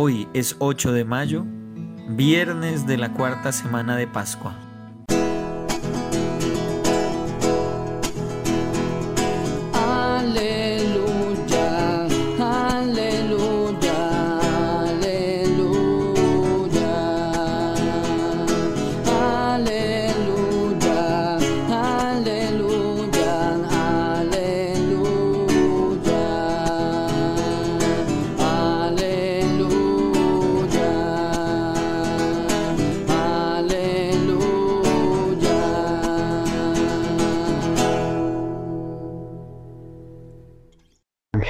Hoy es 8 de mayo, viernes de la cuarta semana de Pascua.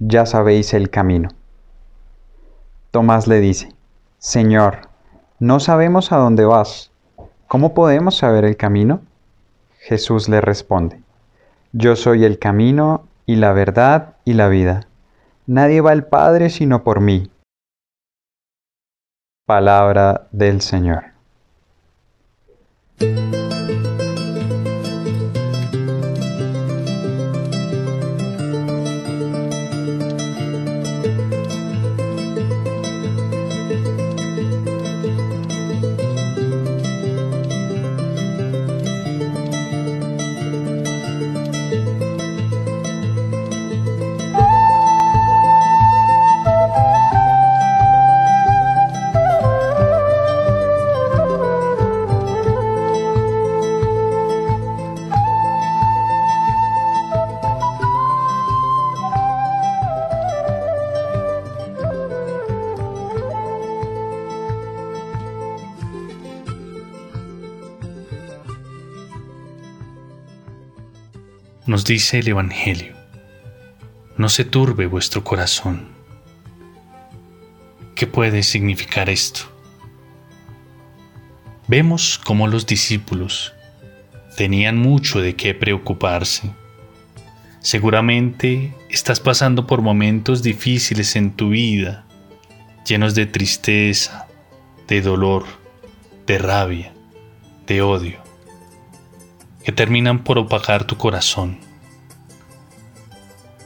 ya sabéis el camino. Tomás le dice, Señor, no sabemos a dónde vas. ¿Cómo podemos saber el camino? Jesús le responde, Yo soy el camino y la verdad y la vida. Nadie va al Padre sino por mí. Palabra del Señor. Nos dice el Evangelio, no se turbe vuestro corazón. ¿Qué puede significar esto? Vemos cómo los discípulos tenían mucho de qué preocuparse. Seguramente estás pasando por momentos difíciles en tu vida, llenos de tristeza, de dolor, de rabia, de odio terminan por opacar tu corazón.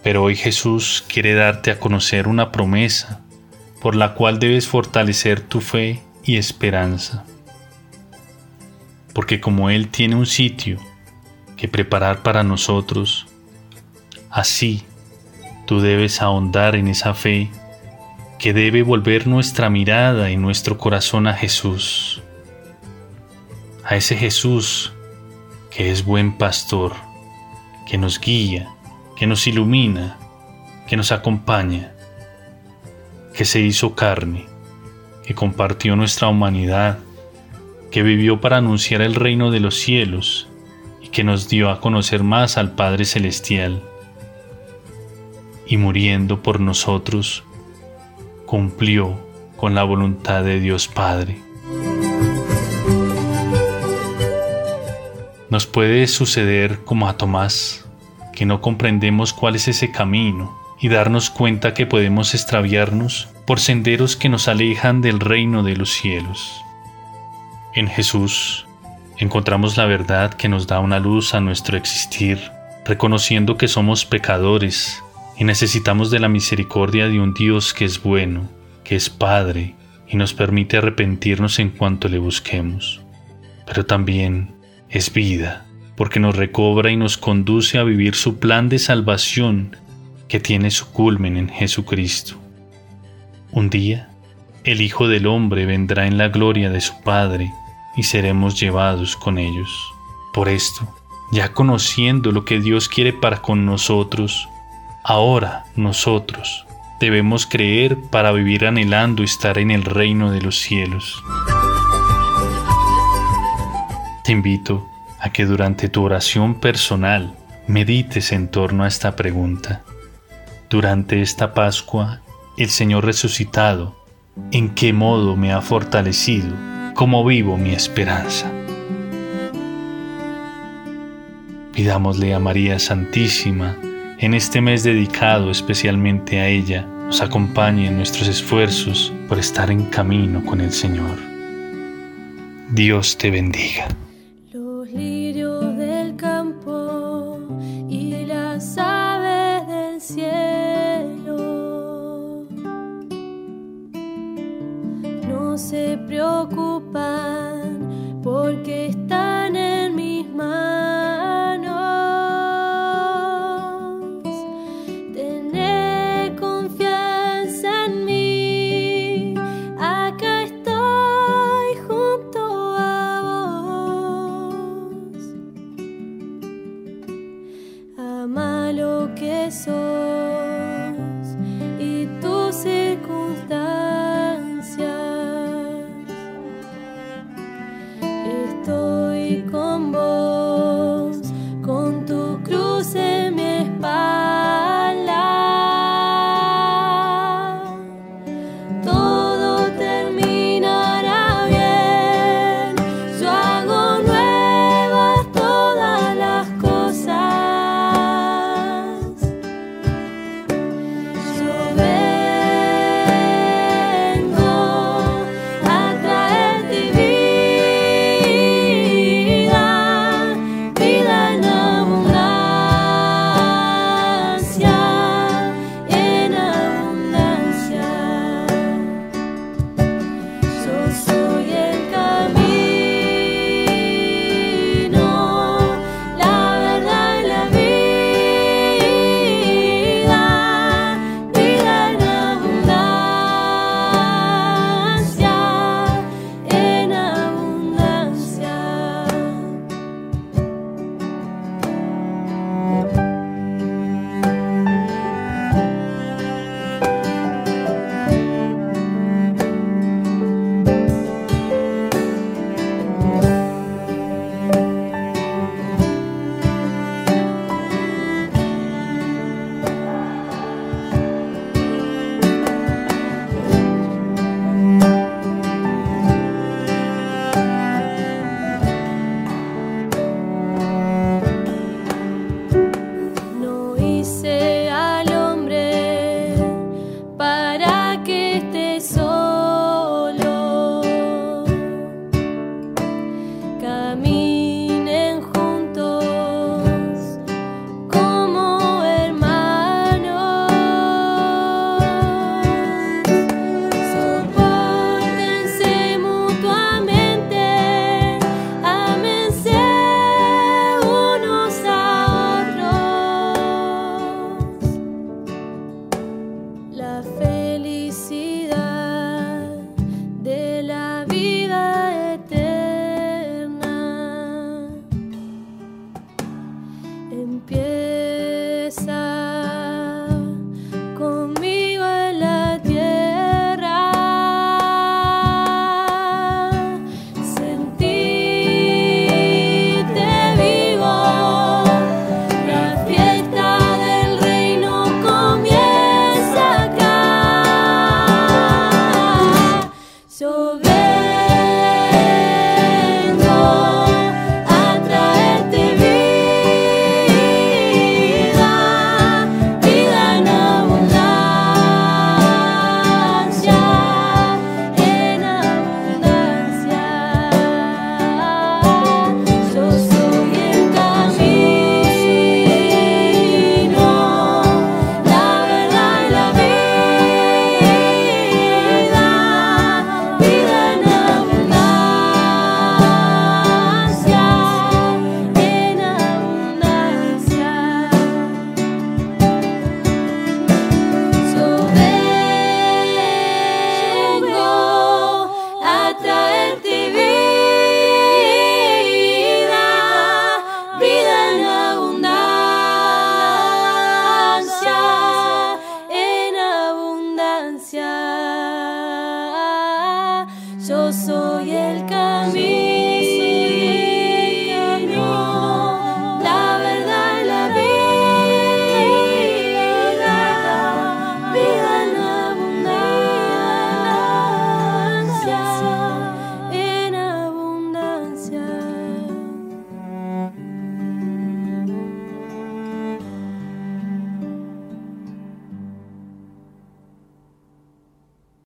Pero hoy Jesús quiere darte a conocer una promesa por la cual debes fortalecer tu fe y esperanza. Porque como Él tiene un sitio que preparar para nosotros, así tú debes ahondar en esa fe que debe volver nuestra mirada y nuestro corazón a Jesús, a ese Jesús que es buen pastor, que nos guía, que nos ilumina, que nos acompaña, que se hizo carne, que compartió nuestra humanidad, que vivió para anunciar el reino de los cielos y que nos dio a conocer más al Padre Celestial. Y muriendo por nosotros, cumplió con la voluntad de Dios Padre. Nos puede suceder como a Tomás, que no comprendemos cuál es ese camino y darnos cuenta que podemos extraviarnos por senderos que nos alejan del reino de los cielos. En Jesús encontramos la verdad que nos da una luz a nuestro existir, reconociendo que somos pecadores y necesitamos de la misericordia de un Dios que es bueno, que es Padre y nos permite arrepentirnos en cuanto le busquemos. Pero también es vida, porque nos recobra y nos conduce a vivir su plan de salvación que tiene su culmen en Jesucristo. Un día, el Hijo del Hombre vendrá en la gloria de su Padre y seremos llevados con ellos. Por esto, ya conociendo lo que Dios quiere para con nosotros, ahora nosotros debemos creer para vivir anhelando estar en el reino de los cielos. Te invito a que durante tu oración personal medites en torno a esta pregunta. Durante esta Pascua, el Señor resucitado, ¿en qué modo me ha fortalecido? ¿Cómo vivo mi esperanza? Pidámosle a María Santísima, en este mes dedicado especialmente a ella, nos acompañe en nuestros esfuerzos por estar en camino con el Señor. Dios te bendiga. rincón.